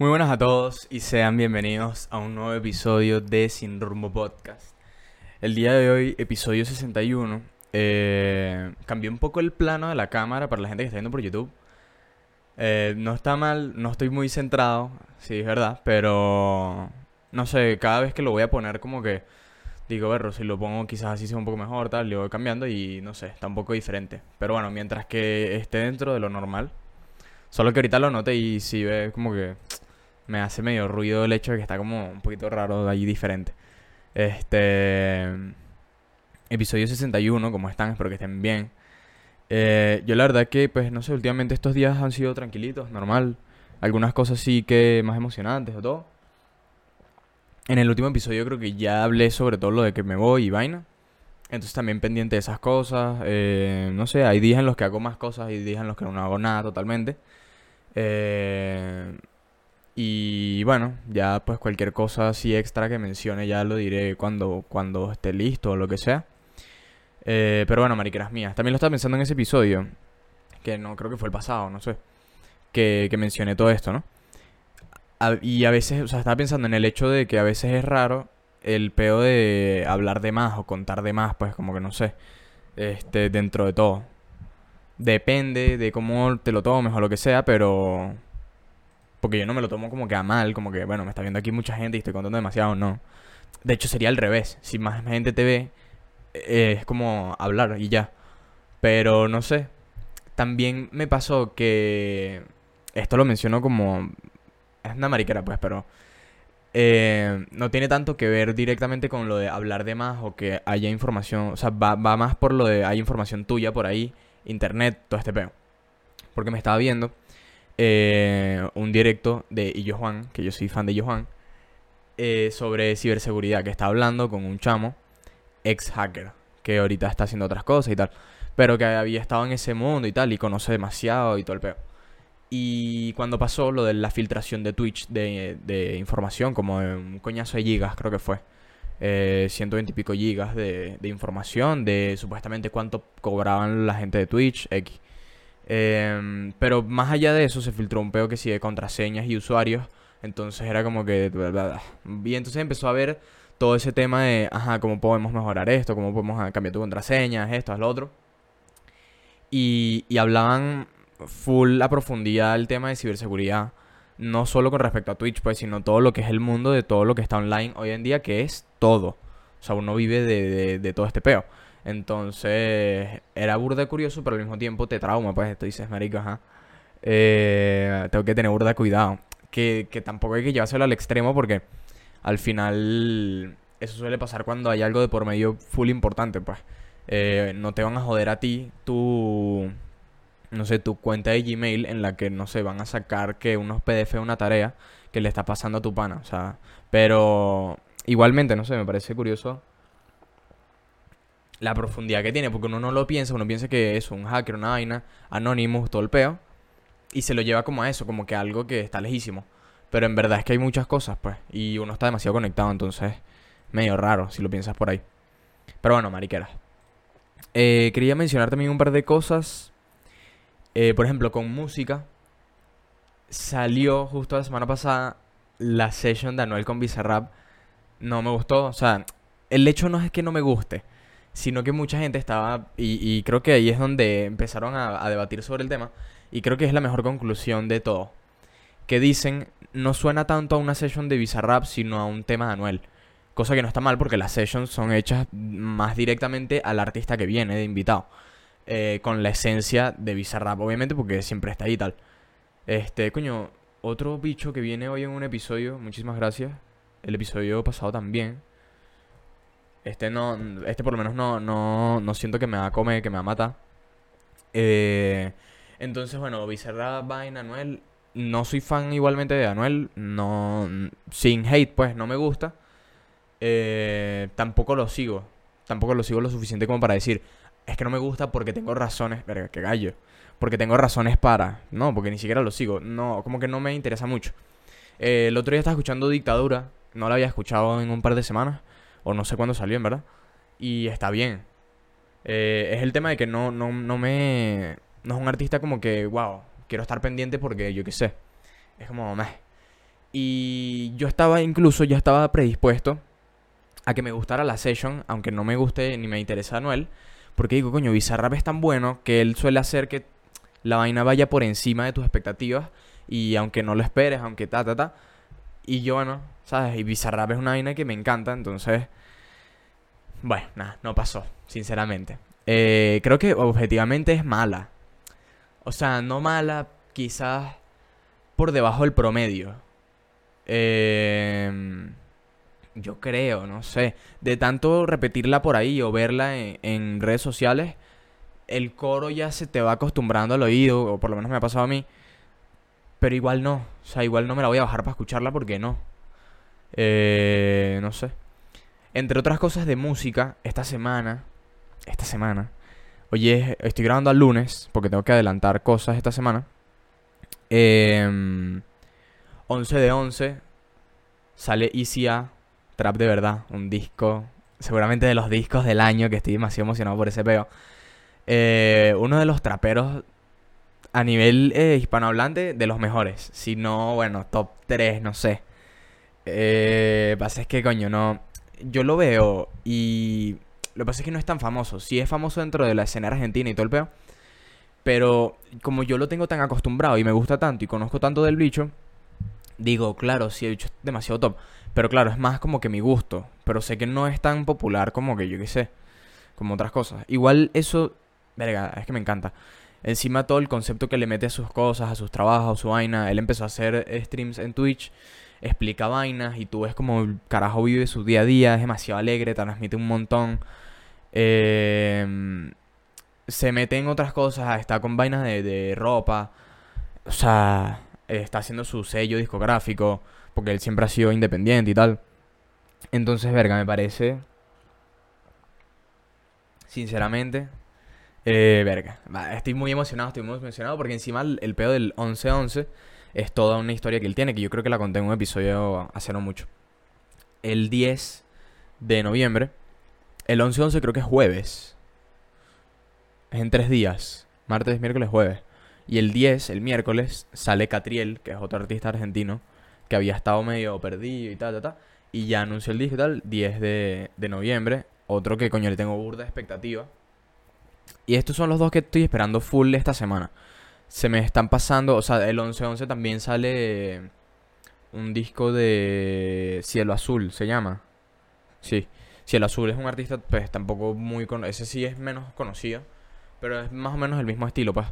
Muy buenas a todos y sean bienvenidos a un nuevo episodio de Sin Rumbo Podcast. El día de hoy, episodio 61, eh, cambié un poco el plano de la cámara para la gente que está viendo por YouTube. Eh, no está mal, no estoy muy centrado, sí, es verdad, pero no sé, cada vez que lo voy a poner como que digo, verlo, si lo pongo quizás así sea un poco mejor, tal, lo voy cambiando y no sé, está un poco diferente. Pero bueno, mientras que esté dentro de lo normal, solo que ahorita lo noté y si ve como que me hace medio ruido el hecho de que está como un poquito raro de ahí diferente. Este. Episodio 61, como están? Espero que estén bien. Eh, yo la verdad que, pues, no sé, últimamente estos días han sido tranquilitos, normal. Algunas cosas sí que más emocionantes o todo. En el último episodio creo que ya hablé sobre todo lo de que me voy y vaina. Entonces también pendiente de esas cosas. Eh, no sé, hay días en los que hago más cosas y días en los que no hago nada totalmente. Eh, y bueno, ya pues cualquier cosa así extra que mencione ya lo diré cuando, cuando esté listo o lo que sea. Eh, pero bueno, mariqueras mías. También lo estaba pensando en ese episodio, que no creo que fue el pasado, no sé, que, que mencioné todo esto, ¿no? y a veces, o sea, estaba pensando en el hecho de que a veces es raro el peo de hablar de más o contar de más, pues como que no sé, este, dentro de todo. Depende de cómo te lo tomes o lo que sea, pero porque yo no me lo tomo como que a mal, como que, bueno, me está viendo aquí mucha gente y estoy contando demasiado, no. De hecho, sería al revés. Si más gente te ve, eh, es como hablar y ya. Pero no sé. También me pasó que. Esto lo menciono como. Es una mariquera, pues, pero. Eh, no tiene tanto que ver directamente con lo de hablar de más o que haya información. O sea, va, va más por lo de hay información tuya por ahí, internet, todo este peo. Porque me estaba viendo eh, un directo de Illo Juan, que yo soy fan de Illo Juan, eh, sobre ciberseguridad, que está hablando con un chamo, ex hacker, que ahorita está haciendo otras cosas y tal, pero que había estado en ese mundo y tal, y conoce demasiado y todo el peo. Y cuando pasó lo de la filtración de Twitch de, información, como un coñazo de gigas, creo que fue. Eh, 120 y pico gigas de, de, información de supuestamente cuánto cobraban la gente de Twitch, X. Em, pero más allá de eso se filtró un peo que sigue contraseñas y usuarios. Entonces era como que... Y entonces empezó a ver todo ese tema de, ajá, cómo podemos mejorar esto, cómo podemos cambiar tu contraseña, esto, lo otro. Y, y hablaban full a profundidad el tema de ciberseguridad. No solo con respecto a Twitch, pues, sino todo lo que es el mundo de todo lo que está online hoy en día, que es todo. O sea, uno vive de, de todo este peo. Entonces, era burda curioso, pero al mismo tiempo te trauma, pues esto dices, marico, ajá. Eh, tengo que tener burda cuidado. Que, que tampoco hay que llevárselo al extremo porque al final eso suele pasar cuando hay algo de por medio full importante, pues. Eh, no te van a joder a ti tu, no sé, tu cuenta de Gmail en la que, no sé, van a sacar que unos PDF una tarea que le está pasando a tu pana, o sea, pero igualmente, no sé, me parece curioso la profundidad que tiene, porque uno no lo piensa, uno piensa que es un hacker, una vaina, Anonymous, todo el peo, y se lo lleva como a eso, como que algo que está lejísimo. Pero en verdad es que hay muchas cosas, pues, y uno está demasiado conectado, entonces, medio raro si lo piensas por ahí. Pero bueno, mariqueras. Eh, quería mencionar también un par de cosas. Eh, por ejemplo, con música. Salió justo la semana pasada la session de Anuel con Bizarrap. No me gustó. O sea, el hecho no es que no me guste sino que mucha gente estaba, y, creo que ahí es donde empezaron a, debatir sobre el tema, y creo que es la mejor conclusión de todo, que dicen, no suena tanto a una session de Bizarrap, sino a un tema de Anuel. Cosa que no está mal porque las sessions son hechas más directamente al artista que viene de invitado. Eh, con la esencia de Bizarrap, obviamente, porque siempre está ahí y tal. Este, coño, otro bicho que viene hoy en un episodio, muchísimas gracias. El episodio pasado también. Este no, este por lo menos no, no, no siento que me va a comer, que me va a matar. Eh, entonces, bueno, Bizarra Vaina, Anuel. No soy fan igualmente de Anuel. No, sin hate, pues, no me gusta. Eh, tampoco lo sigo. Tampoco lo sigo lo suficiente como para decir, es que no me gusta porque tengo razones. Verga, qué gallo. Porque tengo razones para. No, porque ni siquiera lo sigo. No, como que no me interesa mucho. Eh, el otro día estaba escuchando Dictadura. No la había escuchado en un par de semanas o no sé cuándo salió, en verdad. Y está bien. Eh, es el tema de que no, no, no me... No es un artista como que, wow, quiero estar pendiente porque yo qué sé. Es como, meh. Y yo estaba incluso, ya estaba predispuesto a que me gustara la session, aunque no me guste ni me interesa Anuel. Porque digo, coño, Bizarrap es tan bueno que él suele hacer que la vaina vaya por encima de tus expectativas. Y aunque no lo esperes, aunque ta, ta, ta. Y yo, bueno, Y Bizarrap es una vaina que me encanta, entonces... Bueno, nada, no pasó, sinceramente. Eh, creo que objetivamente es mala. O sea, no mala, quizás por debajo del promedio. Eh, yo creo, no sé. De tanto repetirla por ahí o verla en, redes sociales, el coro ya se te va acostumbrando al oído, o por lo menos me ha pasado a mí. Pero igual no. O sea, igual no me la voy a bajar para escucharla porque no. Eh, no sé. Entre otras cosas de música, esta semana. Esta semana. Oye, estoy grabando al lunes porque tengo que adelantar cosas esta semana. Eh, 11 de 11 sale ECA Trap de verdad, un disco, seguramente de los discos del año, que estoy demasiado emocionado por ese peo. Eh, uno de los traperos a nivel eh, hispanohablante de los mejores. Si no, bueno, top 3, no sé. Eh, pasa es que, coño, no. Yo lo veo y. Lo que pasa es que no es tan famoso. Sí es famoso dentro de la escena argentina y todo el peo. Pero como yo lo tengo tan acostumbrado y me gusta tanto y conozco tanto del bicho, digo, claro, sí, el bicho es demasiado top. Pero claro, es más como que mi gusto. Pero sé que no es tan popular como que yo qué sé. Como otras cosas. Igual eso, verga, es que me encanta. Encima todo el concepto que le mete a sus cosas, a sus trabajos, a su vaina. Él empezó a hacer streams en Twitch, explica vainas y tú ves como el carajo vive su día a día, es demasiado alegre, te transmite un montón. Eh, se mete en otras cosas, está con vainas de, de ropa. O sea, está haciendo su sello discográfico porque él siempre ha sido independiente y tal. Entonces, verga, me parece. Sinceramente. Eh, verga. Estoy muy emocionado, estoy muy emocionado porque encima el, pedo del 11-11 es toda una historia que él tiene, que yo creo que la conté en un episodio hace no mucho. El 10 de noviembre. El 11-11 creo que es jueves. Es en tres días. Martes, miércoles, jueves. Y el 10, el miércoles, sale Catriel, que es otro artista argentino, que había estado medio perdido y tal, tal, tal. Y ya anunció el disco y tal, 10 de, de noviembre. Otro que coño le tengo burda expectativa. Y estos son los dos que estoy esperando full esta semana. Se me están pasando, o sea, el 11-11 también sale un disco de Cielo Azul, se llama. Sí, Cielo Azul es un artista, pues tampoco muy conocido. Ese sí es menos conocido, pero es más o menos el mismo estilo, pues.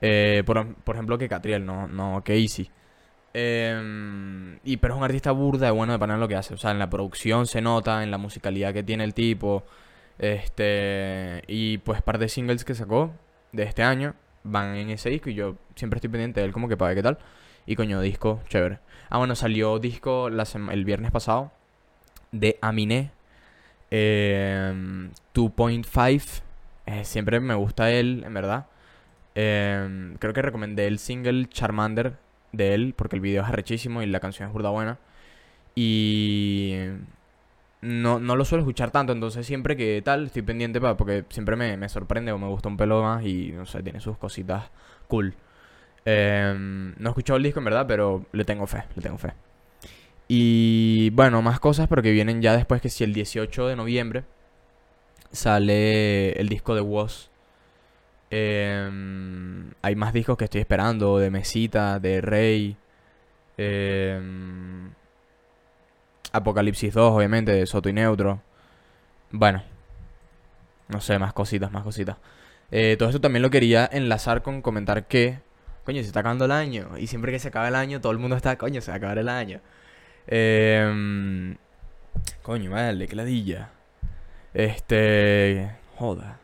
Eh, por, por, ejemplo, que Catriel, no, no que Easy. Em, y pero es un artista burda de bueno de panel lo que hace. O sea, en la producción se nota, en la musicalidad que tiene el tipo. Este. Y pues par de singles que sacó de este año van en ese disco. Y yo siempre estoy pendiente de él como que para ver qué tal. Y coño, disco, chévere. Ah, bueno, salió disco el viernes pasado de Aminé. 2.5. Em, eh, siempre me gusta él, en verdad. Em, creo que recomendé el single Charmander de él, porque el video es arrechísimo y la canción es burda buena. Y no, no lo suelo escuchar tanto, entonces siempre que tal, estoy pendiente para, porque siempre me, sorprende o me gusta un pelo más y no sé, tiene sus cositas cool. Em, no he escuchado el disco en verdad, pero le tengo fe, le tengo fe. Y bueno, más cosas, pero que vienen ya después que si el 18 de noviembre sale el disco de Woz Em, hay más discos que estoy esperando, de Mesita, de Rey. Em, Apocalipsis 2, obviamente, de Soto y Neutro. Bueno, no sé, más cositas, más cositas. Eh, todo esto también lo quería enlazar con comentar que, coño, se está acabando el año. Y siempre que se acaba el año, todo el mundo está, coño, se va a acabar el año. Eh, coño, vale, qué ladilla. Este. Joda.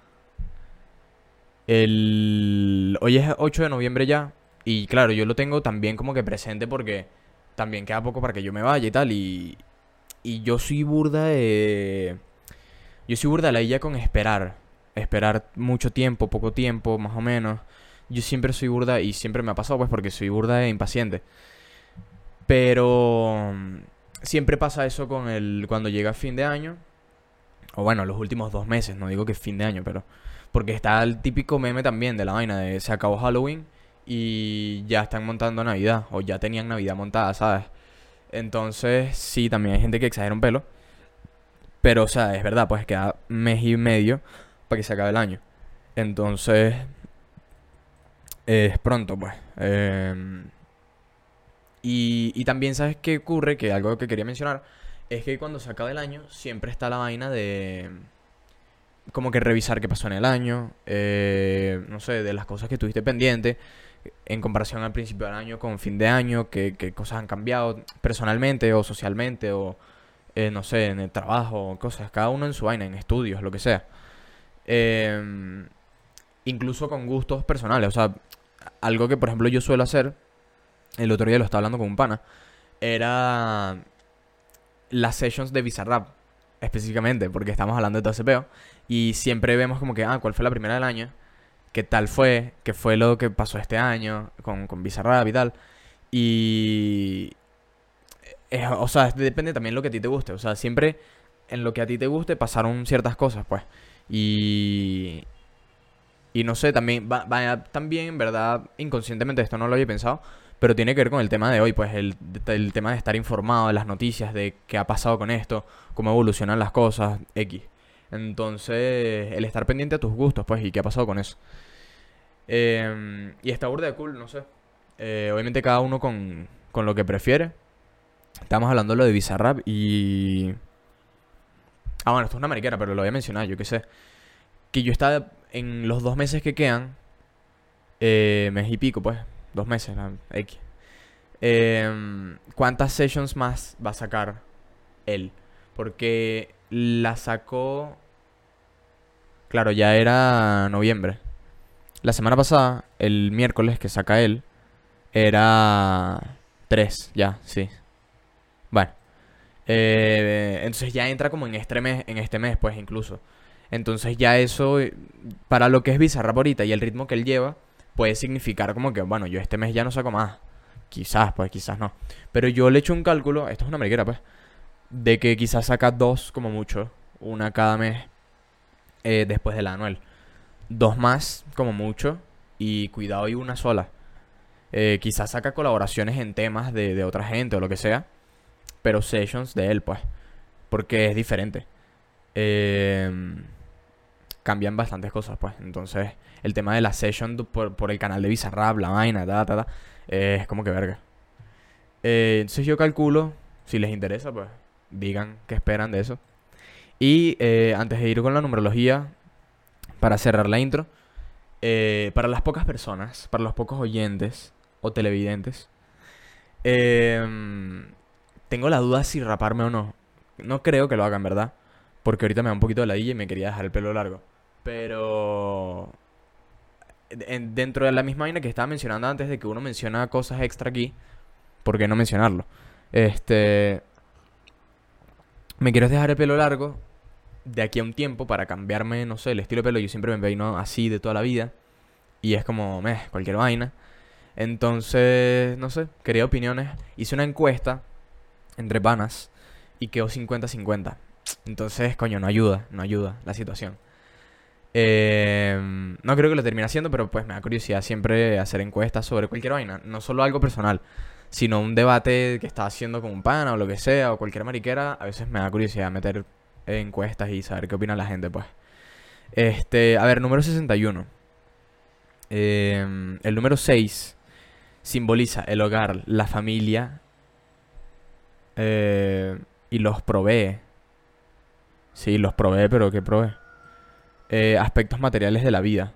El... Hoy es 8 de noviembre ya. Y claro, yo lo tengo también como que presente porque también queda poco para que yo me vaya y tal. Y, y yo soy burda de... Yo soy burda de la idea con esperar. Esperar mucho tiempo, poco tiempo, más o menos. Yo siempre soy burda y siempre me ha pasado pues porque soy burda de impaciente. Pero siempre pasa eso con el cuando llega fin de año. O bueno, los últimos dos meses, no digo que fin de año, pero porque está el típico meme también de la vaina de se acabó Halloween y ya están montando Navidad. O ya tenían Navidad montada, ¿sabes? Entonces, sí, también hay gente que exagera un pelo. Pero, o sea, es verdad, pues queda mes y medio para que se acabe el año. Entonces, es pronto, pues. Em, y, y también, ¿sabes qué ocurre? Que algo que quería mencionar es que cuando se acaba el año, siempre está la vaina de. Como que revisar qué pasó en el año. eh, no sé, de las cosas que tuviste pendiente. En comparación al principio del año con fin de año. Qué, qué cosas han cambiado personalmente o socialmente. O eh, no sé, en el trabajo. Cosas. Cada uno en su vaina, en estudios, lo que sea. Em, incluso con gustos personales. O sea, algo que por ejemplo yo suelo hacer. El otro día lo estaba hablando con un pana. Era las sessions de Bizarrap, específicamente, porque estamos hablando de todo ese peo. Y siempre vemos como que, ah, ¿cuál fue la primera del año? ¿Qué tal fue? ¿Qué fue lo que pasó este año con, con Bizarrap y tal? Y... eh, o sea, depende también lo que a ti te guste. O sea, siempre en lo que a ti te guste pasaron ciertas cosas, pues. Y... Y no sé, también, va- también, en verdad, inconscientemente esto no lo había pensado, pero tiene que ver con el tema de hoy, pues el, el tema de estar informado de las noticias, de qué ha pasado con esto, cómo evolucionan las cosas, X. Entonces, el estar pendiente a tus gustos, pues, y qué ha pasado con eso. Em, y está burda de cool, no sé. Eh, obviamente cada uno con, con lo que prefiere. Estamos hablando de lo de Bizarrap y... Ah, bueno, esto es una mariquera, pero lo voy a mencionar, yo qué sé. Que yo estaba en los dos meses que quedan, eh, mes y pico, pues, dos meses, la X. Em, ¿Cuántas sessions más va a sacar él? Porque la sacó... Claro, ya era noviembre. La semana pasada, el miércoles que saca él, era tres, ya, sí. Bueno. Eh, entonces ya entra como en este mes, en este mes, pues incluso. Entonces ya eso, para lo que es Bizarrap ahorita y el ritmo que él lleva, puede significar como que, bueno, yo este mes ya no saco más. Quizás, pues quizás no. Pero yo le echo un cálculo, esto es una mariquera, pues, de que quizás saca dos como mucho, una cada mes eh, después del anual. Dos más como mucho y cuidado y una sola. Eh, quizás saca colaboraciones en temas de, de otra gente o lo que sea, pero sessions de él, pues, porque es diferente. Em, cambian bastantes cosas, pues. Entonces, el tema de la session por, por el canal de Bizarrap, la vaina, ta, ta, ta, eh, es como que verga. Eh, entonces yo calculo, si les interesa, pues digan qué esperan de eso. Y eh, antes de ir con la numerología, para cerrar la intro, eh, para las pocas personas, para los pocos oyentes o televidentes, em, tengo la duda si raparme o no. No creo que lo hagan, ¿verdad? Porque ahorita me da un poquito de ladilla y me quería dejar el pelo largo. Pero en- dentro de la misma vaina que estaba mencionando antes de que uno menciona cosas extra aquí, ¿por qué no mencionarlo? Este, me quiero dejar el pelo largo de aquí a un tiempo para cambiarme, no sé, el estilo de pelo. Yo siempre me peino así de toda la vida y es como, meh, cualquier vaina. Entonces, no sé, quería opiniones. Hice una encuesta entre panas y quedó 50-50. Entonces, coño, no ayuda, no ayuda la situación. Eh, no creo que lo termine haciendo, pero pues me da curiosidad siempre hacer encuestas sobre cualquier vaina. No solo algo personal, sino un debate que está haciendo con un pana o lo que sea, o cualquier mariquera. A veces me da curiosidad meter encuestas y saber qué opina la gente, pues. Este, a ver, número 61. Eh, el número 6 simboliza el hogar, la familia eh, y los provee. Sí, los provee, pero ¿qué provee? Eh, aspectos materiales de la vida.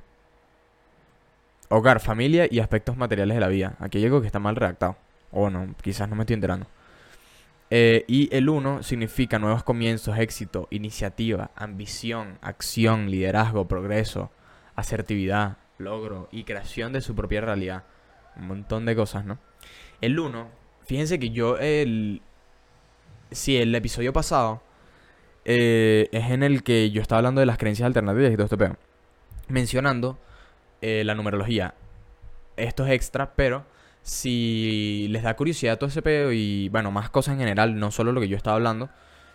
Hogar, familia y aspectos materiales de la vida. Aquí hay que está mal redactado. O no, quizás no me estoy enterando. Eh, y el 1 significa nuevos comienzos, éxito, iniciativa, ambición, acción, liderazgo, progreso, asertividad, logro y creación de su propia realidad. Un montón de cosas, ¿no? El 1, fíjense que yo el... Sí, el episodio pasado eh, es en el que yo estaba hablando de las creencias alternativas y todo este pedo. Mencionando eh, la numerología. Esto es extra, pero si les da curiosidad todo ese pedo y, bueno, más cosas en general, no solo lo que yo estaba hablando,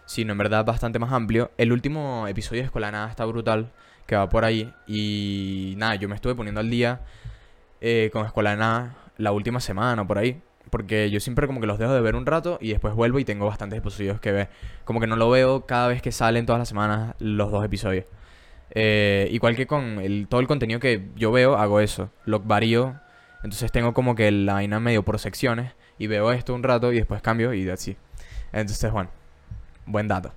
sino en verdad bastante más amplio. El último episodio de Escuela Nada está brutal, que va por ahí. Y nada, yo me estuve poniendo al día eh, con Escuela Nada la última semana por ahí. porque yo siempre como que los dejo de ver un rato y después vuelvo y tengo bastantes episodios que ver. Como que no lo veo cada vez que salen todas las semanas los dos episodios. Eh, igual que con el, todo el contenido que yo veo, hago eso. Lo varío. Entonces tengo como que la vaina medio por secciones. Y veo esto un rato y después cambio y así. Entonces, bueno, buen dato.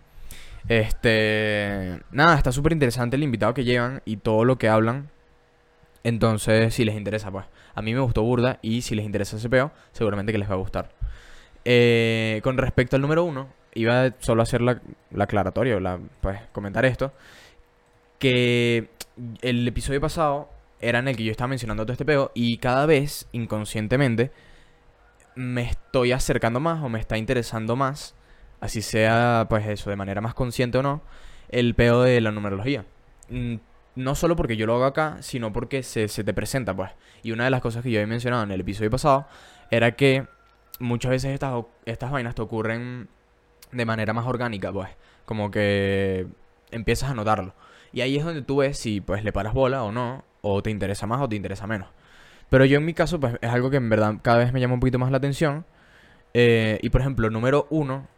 Este. Nada, está súper interesante el invitado que llevan y todo lo que hablan. Entonces, si les interesa, pues. A mí me gustó Burda y si les interesa ese peo, seguramente que les va a gustar. Eh, con respecto al número uno, iba solo a hacer la, la aclaratoria, la, pues comentar esto. Que el episodio pasado era en el que yo estaba mencionando todo este peo y cada vez, inconscientemente, me estoy acercando más o me está interesando más, así sea, pues eso, de manera más consciente o no, el peo de la numerología. Mm, no solo porque yo lo hago acá, sino porque se, te presenta, pues. Y una de las cosas que yo había mencionado en el episodio pasado era que muchas veces estas, estas vainas te ocurren de manera más orgánica, pues. Como que empiezas a notarlo. Y ahí es donde tú ves si pues le paras bola o no, o te interesa más o te interesa menos. Pero yo en mi caso, pues es algo que en verdad cada vez me llama un poquito más la atención. Eh, y por ejemplo, número uno,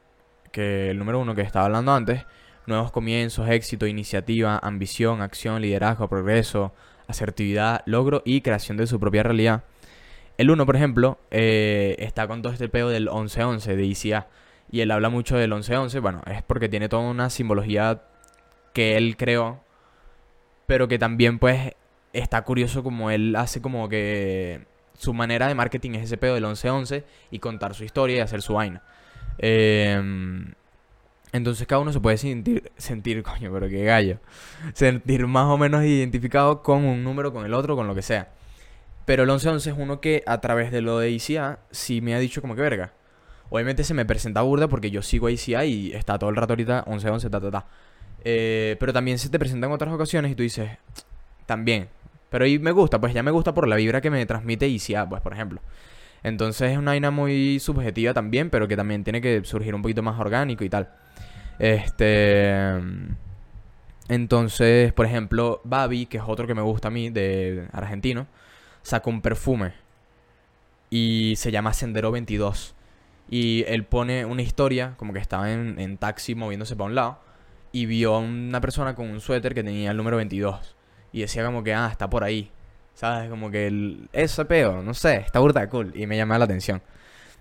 que el número uno que estaba hablando antes, nuevos comienzos, éxito, iniciativa, ambición, acción, liderazgo, progreso, asertividad, logro y creación de su propia realidad. El 1, por ejemplo, eh, está con todo este peo del 11-11 de ICA. Y él habla mucho del 11-11. Bueno, es porque tiene toda una simbología que él creó. Pero que también, pues, está curioso como él hace como que su manera de marketing es ese peo del 11-11 y contar su historia y hacer su vaina. Eh, entonces cada uno se puede sentir, sentir, coño, pero qué gallo. Sentir más o menos identificado con un número, con el otro, con lo que sea. Pero el 1111 es uno que a través de lo de ICA sí me ha dicho como que verga. Obviamente se me presenta burda porque yo sigo a ICA y está todo el rato ahorita 1111, ta, ta, ta. Eh, pero también se te presenta en otras ocasiones y tú dices, también. Pero ahí me gusta, pues ya me gusta por la vibra que me transmite ICA, pues por ejemplo. Entonces es una vaina muy subjetiva también, pero que también tiene que surgir un poquito más orgánico y tal. Este. Entonces, por ejemplo, Babi, que es otro que me gusta a mí, de argentino, sacó un perfume. Y se llama Sendero 22. Y él pone una historia, como que estaba en, en taxi moviéndose para un lado. Y vio a una persona con un suéter que tenía el número 22. Y decía como que, ah, está por ahí. ¿Sabes? Como que el, ese peo, no sé, está burda cool. Y me llama la atención.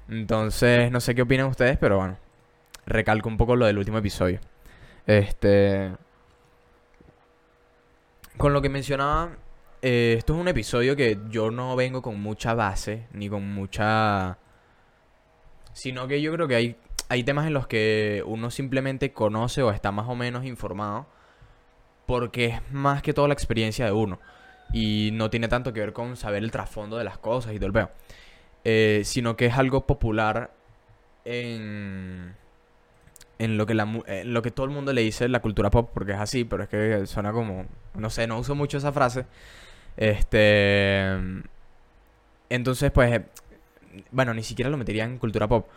Entonces, no sé qué opinan ustedes, pero bueno recalco un poco lo del último episodio. Este. Con lo que mencionaba, eh, esto es un episodio que yo no vengo con mucha base, ni con mucha. Sino que yo creo que hay, hay temas en los que uno simplemente conoce o está más o menos informado. Porque es más que todo la experiencia de uno. Y no tiene tanto que ver con saber el trasfondo de las cosas y todo el peo. Eh, sino que es algo popular en en lo que la, lo que todo el mundo le dice la cultura pop porque es así, pero es que suena como no sé, no uso mucho esa frase. Este entonces pues bueno, ni siquiera lo metería en cultura pop.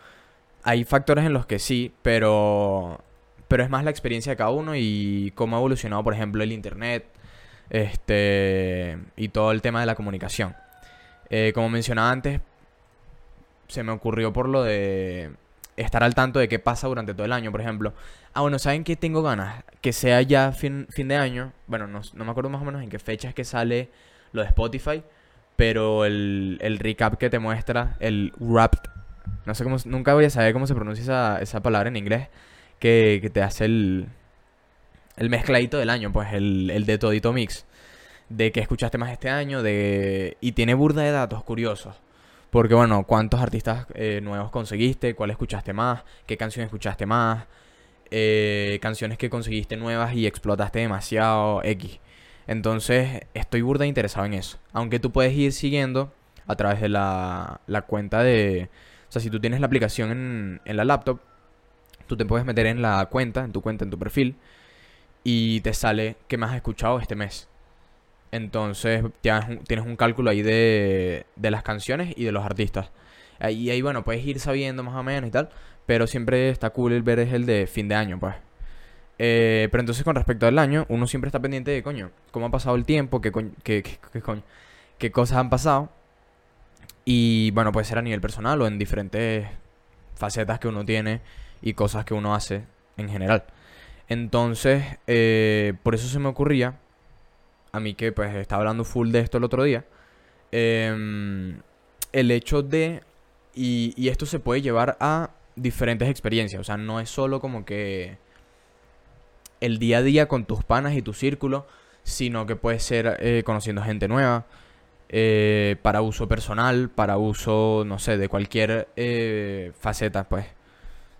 Hay factores en los que sí, pero pero es más la experiencia de cada uno y cómo ha evolucionado, por ejemplo, el internet, este y todo el tema de la comunicación. Eh, como mencionaba antes, se me ocurrió por lo de estar al tanto de qué pasa durante todo el año, por ejemplo. Ah, bueno, ¿saben qué tengo ganas? Que sea ya fin, fin de año. Bueno, no, me acuerdo más o menos en qué fecha es que sale lo de Spotify. Pero el, el recap que te muestra, el wrapped. No sé cómo. Nunca voy a saber cómo se pronuncia esa, esa palabra en inglés. Que, te hace el. El mezcladito del año, pues, el, el de todito mix. De que escuchaste más este año, de. Y tiene burda de datos curiosos. Porque bueno, ¿cuántos artistas eh, nuevos conseguiste? ¿Cuál escuchaste más? ¿Qué canción escuchaste más? Eh, canciones que conseguiste nuevas y explotaste demasiado X. Entonces estoy burda interesado en eso. Aunque tú puedes ir siguiendo a través de la, la cuenta de... O sea, si tú tienes la aplicación en, en la laptop, tú te puedes meter en la cuenta, en tu cuenta, en tu perfil, y te sale qué más has escuchado este mes. Entonces tienes un cálculo ahí de, de las canciones y de los artistas. Y ahí, bueno, puedes ir sabiendo más o menos y tal. Pero siempre está cool el ver el de fin de año, pues. Eh, pero entonces con respecto al año, uno siempre está pendiente de, coño, cómo ha pasado el tiempo, qué, qué, qué, qué, qué cosas han pasado. Y bueno, puede ser a nivel personal o en diferentes facetas que uno tiene y cosas que uno hace en general. Entonces, eh, por eso se me ocurría, a mí que pues estaba hablando full de esto el otro día, em, el hecho de, y, y esto se puede llevar a diferentes experiencias, o sea, no es solo como que el día a día con tus panas y tu círculo, sino que puede ser eh, conociendo gente nueva, eh, para uso personal, para uso, no sé, de cualquier eh, faceta, pues.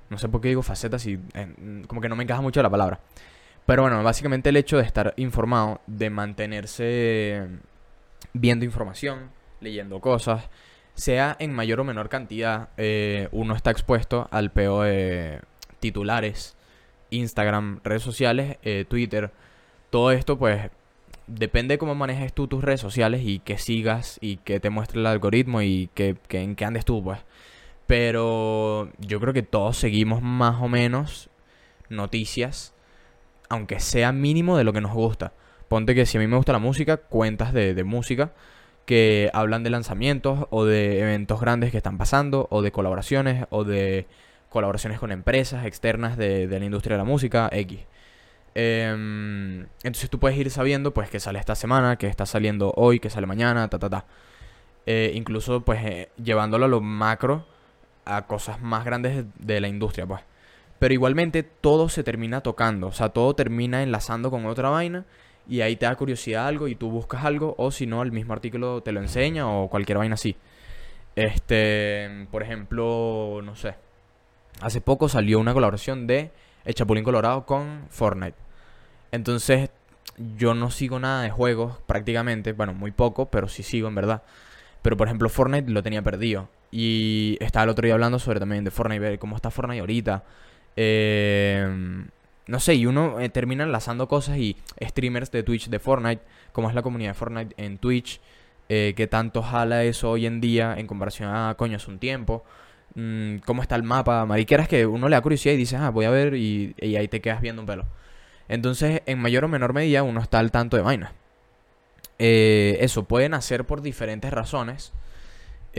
No sé por qué digo faceta si como que no me encaja mucho la palabra. Pero bueno, básicamente el hecho de estar informado, de mantenerse viendo información, leyendo cosas, sea en mayor o menor cantidad, uno está expuesto al peo de titulares, Instagram, redes sociales, Twitter, todo esto pues depende de cómo manejes tú tus redes sociales y que sigas y que te muestre el algoritmo y que, en qué andes tú, pues. Pero yo creo que todos seguimos más o menos noticias, aunque sea mínimo de lo que nos gusta. Ponte que si a mí me gusta la música, cuentas de, música que hablan de lanzamientos o de eventos grandes que están pasando, o de colaboraciones, o de colaboraciones con empresas externas de, la industria de la música, X. Em, entonces tú puedes ir sabiendo pues que sale esta semana, que está saliendo hoy, que sale mañana, ta ta ta. Eh, incluso pues eh, llevándolo a lo macro a cosas más grandes de la industria, pues. Pero igualmente todo se termina tocando, o sea, todo termina enlazando con otra vaina y ahí te da curiosidad algo y tú buscas algo o si no el mismo artículo te lo enseña o cualquier vaina así. Este, por ejemplo, no sé. Hace poco salió una colaboración de El Chapulín Colorado con Fortnite. Entonces, yo no sigo nada de juegos prácticamente, bueno, muy poco, pero sí sigo en verdad. Pero por ejemplo, Fortnite lo tenía perdido. Y estaba el otro día hablando sobre también de Fortnite, ver cómo está Fortnite ahorita. Eh, no sé, y uno eh, termina enlazando cosas y streamers de Twitch de Fortnite, como es la comunidad de Fortnite en Twitch, eh, que tanto jala eso hoy en día en comparación a, coño, hace un tiempo. Mm, cómo está el mapa, mariqueras que uno le da curiosidad y dice, ah, voy a ver y, y ahí te quedas viendo un pelo. Entonces, en mayor o menor medida, uno está al tanto de vainas. Eh, eso, pueden hacer por diferentes razones.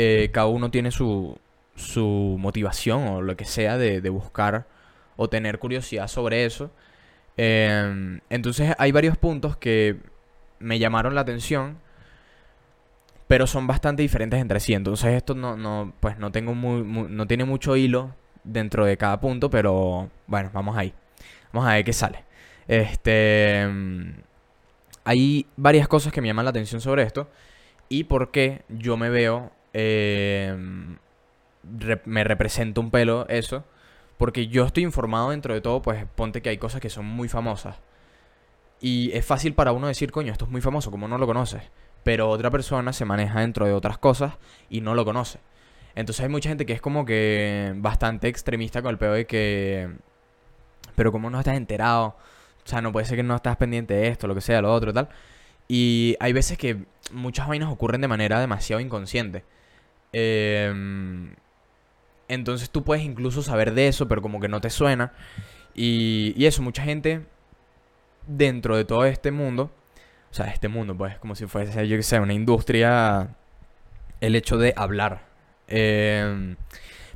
Eh, cada uno tiene su, su motivación o lo que sea de, buscar o tener curiosidad sobre eso. Em, entonces, hay varios puntos que me llamaron la atención. Pero son bastante diferentes entre sí. Entonces, esto no, no, pues no tengo muy, no tiene mucho hilo dentro de cada punto. Pero bueno, vamos ahí. Vamos a ver qué sale. Este. Hay varias cosas que me llaman la atención sobre esto. Y por qué yo me veo. Em, me represento un pelo eso. Porque yo estoy informado dentro de todo, pues ponte que hay cosas que son muy famosas. Y es fácil para uno decir, coño, esto es muy famoso, como no lo conoces. Pero otra persona se maneja dentro de otras cosas y no lo conoce. Entonces hay mucha gente que es como que bastante extremista con el pedo de que... Pero como no estás enterado, o sea, no puede ser que no estás pendiente de esto, lo que sea, lo otro, tal. Y hay veces que muchas vainas ocurren de manera demasiado inconsciente. Em, entonces tú puedes incluso saber de eso, pero como que no te suena. Y, y eso, mucha gente dentro de todo este mundo, o sea, este mundo, pues, como si fuese, yo que sé, una industria, el hecho de hablar. Em,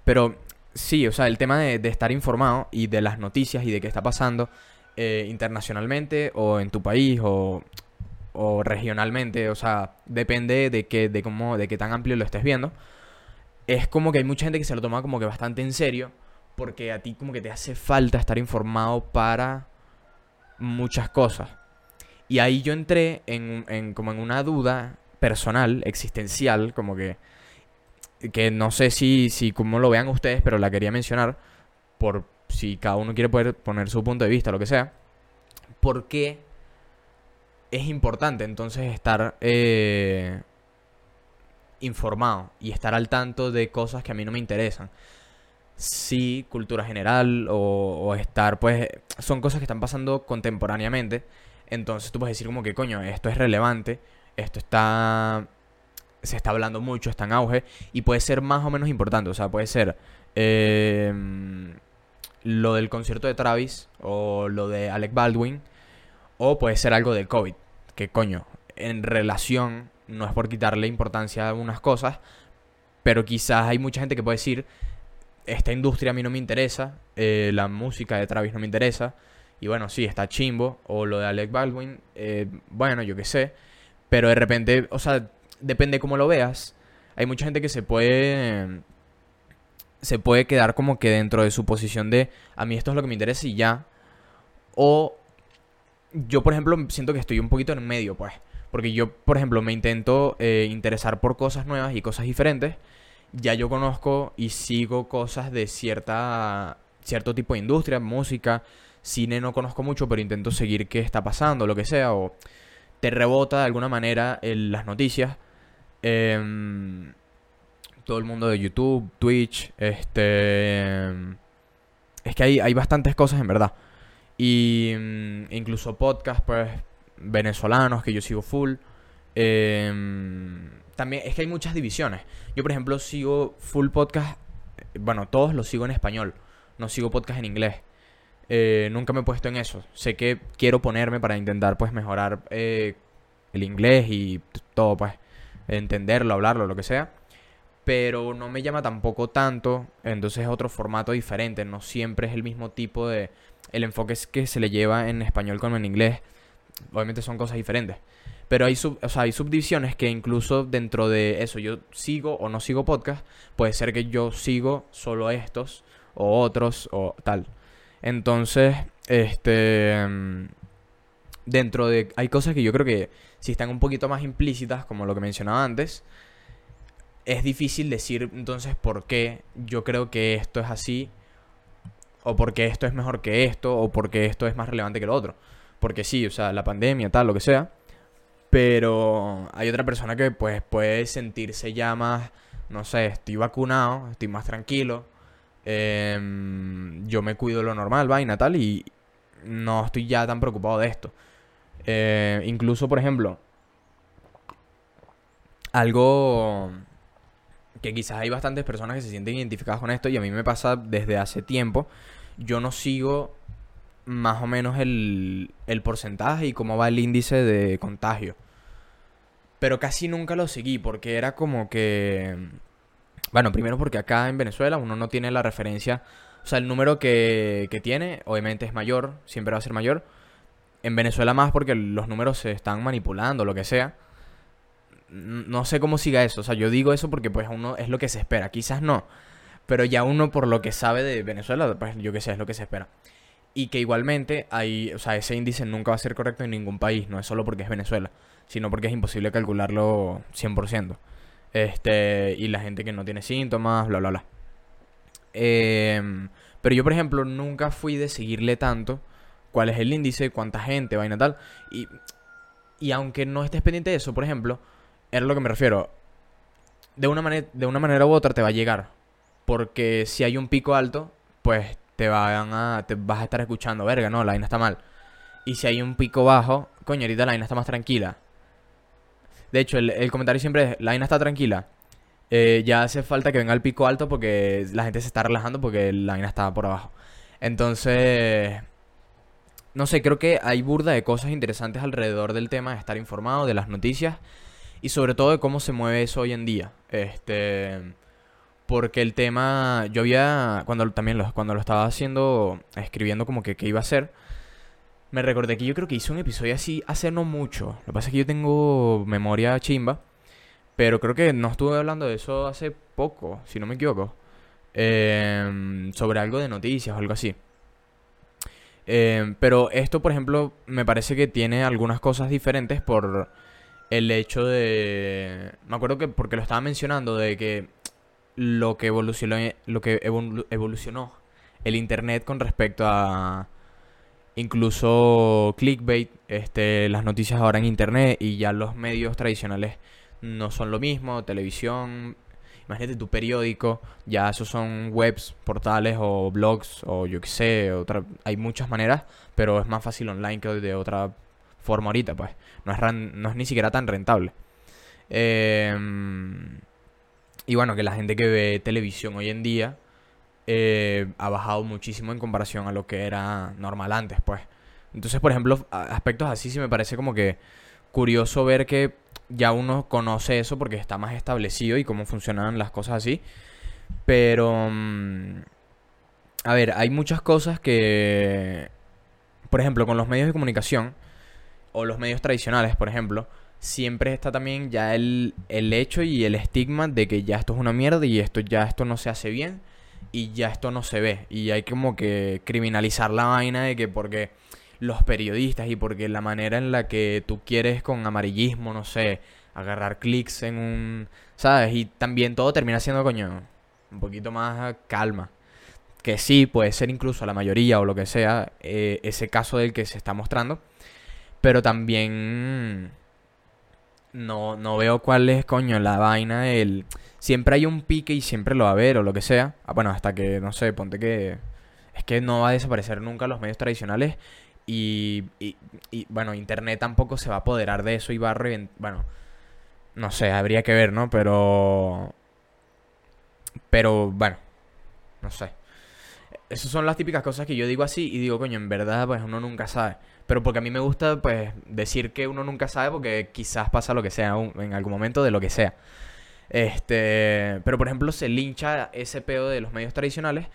pero sí, o sea, el tema de, estar informado y de las noticias y de qué está pasando eh, internacionalmente o en tu país o, o, regionalmente, o sea, depende de que, de cómo, de qué tan amplio lo estés viendo. Es como que hay mucha gente que se lo toma como que bastante en serio, porque a ti como que te hace falta estar informado para muchas cosas. Y ahí yo entré en, en como en una duda personal, existencial, como que que no sé si, si como lo vean ustedes, pero la quería mencionar por, si cada uno quiere poder poner su punto de vista, lo que sea, ¿por qué es importante entonces estar eh, informado y estar al tanto de cosas que a mí no me interesan? Sí, cultura general o, estar, pues, son cosas que están pasando contemporáneamente. Entonces tú puedes decir como que, coño, esto es relevante, esto está se está hablando mucho, está en auge y puede ser más o menos importante. O sea, puede ser eh, lo del concierto de Travis o lo de Alec Baldwin o puede ser algo del COVID. Que coño, en relación, no es por quitarle importancia a algunas cosas, pero quizás hay mucha gente que puede decir, esta industria a mí no me interesa, eh, la música de Travis no me interesa, y bueno, sí, está chimbo, o lo de Alec Baldwin, eh, bueno, yo qué sé, pero de repente, o sea, depende cómo lo veas, hay mucha gente que se puede se puede quedar como que dentro de su posición de a mí esto es lo que me interesa y ya. O yo, por ejemplo, siento que estoy un poquito en medio, pues. Porque yo, por ejemplo, me intento eh, interesar por cosas nuevas y cosas diferentes. Ya yo conozco y sigo cosas de cierta, cierto tipo de industria, música, cine no conozco mucho, pero intento seguir qué está pasando, lo que sea, o te rebota de alguna manera en las noticias. Em, todo el mundo de YouTube, Twitch, este... Es que hay, hay bastantes cosas en verdad. Y mm, incluso podcasts, pues, venezolanos que yo sigo full. Em, también es que hay muchas divisiones. Yo, por ejemplo, sigo full podcast. Bueno, todos los sigo en español. No sigo podcast en inglés. Eh, nunca me he puesto en eso. Sé que quiero ponerme para intentar, pues, mejorar eh, el inglés y todo, pues, entenderlo, hablarlo, lo que sea pero no me llama tampoco tanto, entonces es otro formato diferente, no siempre es el mismo tipo de... El enfoque que se le lleva en español como en inglés, obviamente son cosas diferentes. Pero hay, sub, o sea, hay subdivisiones que incluso dentro de eso, yo sigo o no sigo podcast, puede ser que yo sigo solo estos o otros o tal. Entonces, este... Dentro de... Hay cosas que yo creo que si están un poquito más implícitas, como lo que mencionaba antes, es difícil decir entonces por qué yo creo que esto es así, o por qué esto es mejor que esto, o por qué esto es más relevante que lo otro. Porque sí, o sea, la pandemia, tal, lo que sea. Pero hay otra persona que pues puede sentirse ya más, no sé, estoy vacunado, estoy más tranquilo, em, yo me cuido lo normal, vaina, tal, y no estoy ya tan preocupado de esto. Eh, incluso, por ejemplo, algo que quizás hay bastantes personas que se sienten identificadas con esto y a mí me pasa desde hace tiempo. Yo no sigo más o menos el, el porcentaje y cómo va el índice de contagio. Pero casi nunca lo seguí porque era como que... Bueno, primero porque acá en Venezuela uno no tiene la referencia, o sea, el número que, que tiene obviamente es mayor, siempre va a ser mayor. En Venezuela más porque los números se están manipulando, lo que sea no sé cómo siga eso. O sea, yo digo eso porque pues uno es lo que se espera. Quizás no. Pero ya uno por lo que sabe de Venezuela, pues yo qué sé, es lo que se espera. Y que igualmente hay, o sea, ese índice nunca va a ser correcto en ningún país. No es solo porque es Venezuela, sino porque es imposible calcularlo 100%. Este, y la gente que no tiene síntomas, bla, bla, bla. Em, pero yo, por ejemplo, nunca fui de seguirle tanto cuál es el índice, cuánta gente, vaina tal. Y, y aunque no estés pendiente de eso, por ejemplo, era lo que me refiero. De una, de una manera u otra te va a llegar. Porque si hay un pico alto, pues te van a. te vas a estar escuchando, verga, no, la vaina está mal. Y si hay un pico bajo, coño, ahorita la vaina está más tranquila. De hecho, el, comentario siempre es, la vaina está tranquila. Eh, ya hace falta que venga el pico alto porque la gente se está relajando porque la vaina está por abajo. Entonces, no sé, creo que hay burda de cosas interesantes alrededor del tema de estar informado, de las noticias y sobre todo de cómo se mueve eso hoy en día. Este, porque el tema, yo había, cuando también lo, cuando lo estaba haciendo, escribiendo como que qué iba a hacer, me recordé que yo creo que hice un episodio así hace no mucho. Lo que pasa es que yo tengo memoria chimba, pero creo que no estuve hablando de eso hace poco, si no me equivoco. Em, sobre algo de noticias o algo así. Em, pero esto, por ejemplo, me parece que tiene algunas cosas diferentes por el hecho de... Me acuerdo que porque lo estaba mencionando, de que lo que evolucionó, lo que evolucionó el Internet con respecto a incluso clickbait, este, las noticias ahora en Internet y ya los medios tradicionales no son lo mismo, televisión, imagínate tu periódico, ya esos son webs, portales o blogs o yo qué sé, otra, hay muchas maneras, pero es más fácil online que de otra forma ahorita, pues. No es, ni siquiera tan rentable. Em, y bueno, que la gente que ve televisión hoy en día eh, ha bajado muchísimo en comparación a lo que era normal antes, pues. Entonces, por ejemplo, aspectos así sí me parece como que curioso ver que ya uno conoce eso porque está más establecido y cómo funcionan las cosas así. Pero... mm, a ver, hay muchas cosas que... Por ejemplo, con los medios de comunicación o los medios tradicionales, por ejemplo, siempre está también ya el, el hecho y el estigma de que ya esto es una mierda y esto ya esto no se hace bien y ya esto no se ve. Y hay como que criminalizar la vaina de que porque los periodistas y porque la manera en la que tú quieres con amarillismo, no sé, agarrar clics en un... ¿Sabes? Y también todo termina siendo, coño, un poquito más calma. Que sí, puede ser incluso la mayoría o lo que sea, eh, ese caso del que se está mostrando. Pero también no, no veo cuál es, coño, la vaina del... Siempre hay un pique y siempre lo va a haber o lo que sea. Ah, bueno, hasta que, no sé, ponte que... Es que no va a desaparecer nunca los medios tradicionales y, y, y, bueno, Internet tampoco se va a apoderar de eso y va a reventar... Bueno, no sé, habría que ver, ¿no? Pero... Pero, bueno, no sé. Esas son las típicas cosas que yo digo así y digo, coño, en verdad, pues uno nunca sabe. Pero porque a mí me gusta, pues, decir que uno nunca sabe porque quizás pasa lo que sea en algún momento de lo que sea. Este, pero por ejemplo, se lincha ese pedo de los medios tradicionales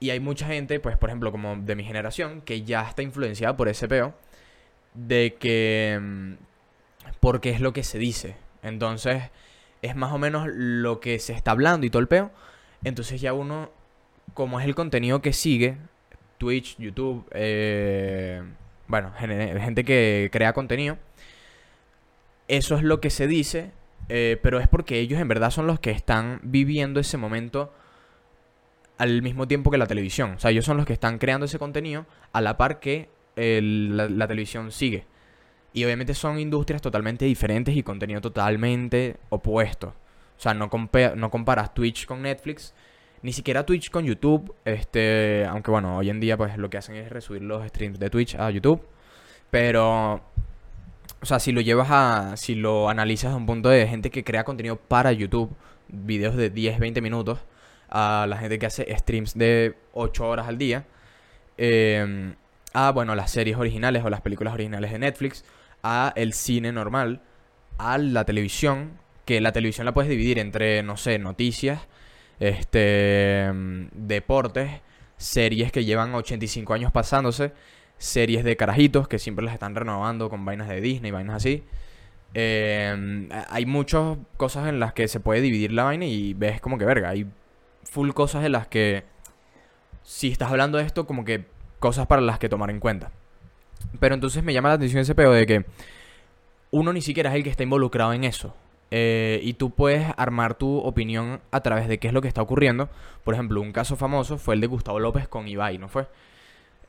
y hay mucha gente, pues, por ejemplo, como de mi generación, que ya está influenciada por ese peo de que mm, porque es lo que se dice. Entonces, es más o menos lo que se está hablando y todo el peo. Entonces ya uno, como es el contenido que sigue, Twitch, YouTube, eh, bueno, gen- gente que crea contenido, eso es lo que se dice, eh, pero es porque ellos en verdad son los que están viviendo ese momento al mismo tiempo que la televisión. O sea, ellos son los que están creando ese contenido a la par que la, la televisión sigue. Y obviamente son industrias totalmente diferentes y contenido totalmente opuesto. O sea, no, compa- no comparas Twitch con Netflix, ni siquiera Twitch con YouTube. Este, aunque bueno, hoy en día pues lo que hacen es resubir los streams de Twitch a YouTube. Pero, o sea, si lo llevas a, si lo analizas a un punto de gente que crea contenido para YouTube, videos de 10, 20 minutos, a la gente que hace streams de 8 horas al día, eh, a, bueno, las series originales o las películas originales de Netflix, a el cine normal, a la televisión, que la televisión la puedes dividir entre, no sé, noticias, este, mm, deportes, series que llevan 85 años pasándose, series de carajitos que siempre las están renovando con vainas de Disney, vainas así. Eh, hay muchas cosas en las que se puede dividir la vaina y ves como que verga, hay full cosas en las que si estás hablando de esto como que cosas para las que tomar en cuenta. Pero entonces me llama la atención ese pedo de que uno ni siquiera es el que está involucrado en eso. Eh, y tú puedes armar tu opinión a través de qué es lo que está ocurriendo. Por ejemplo, un caso famoso fue el de Gustavo López con Ibai, ¿no fue?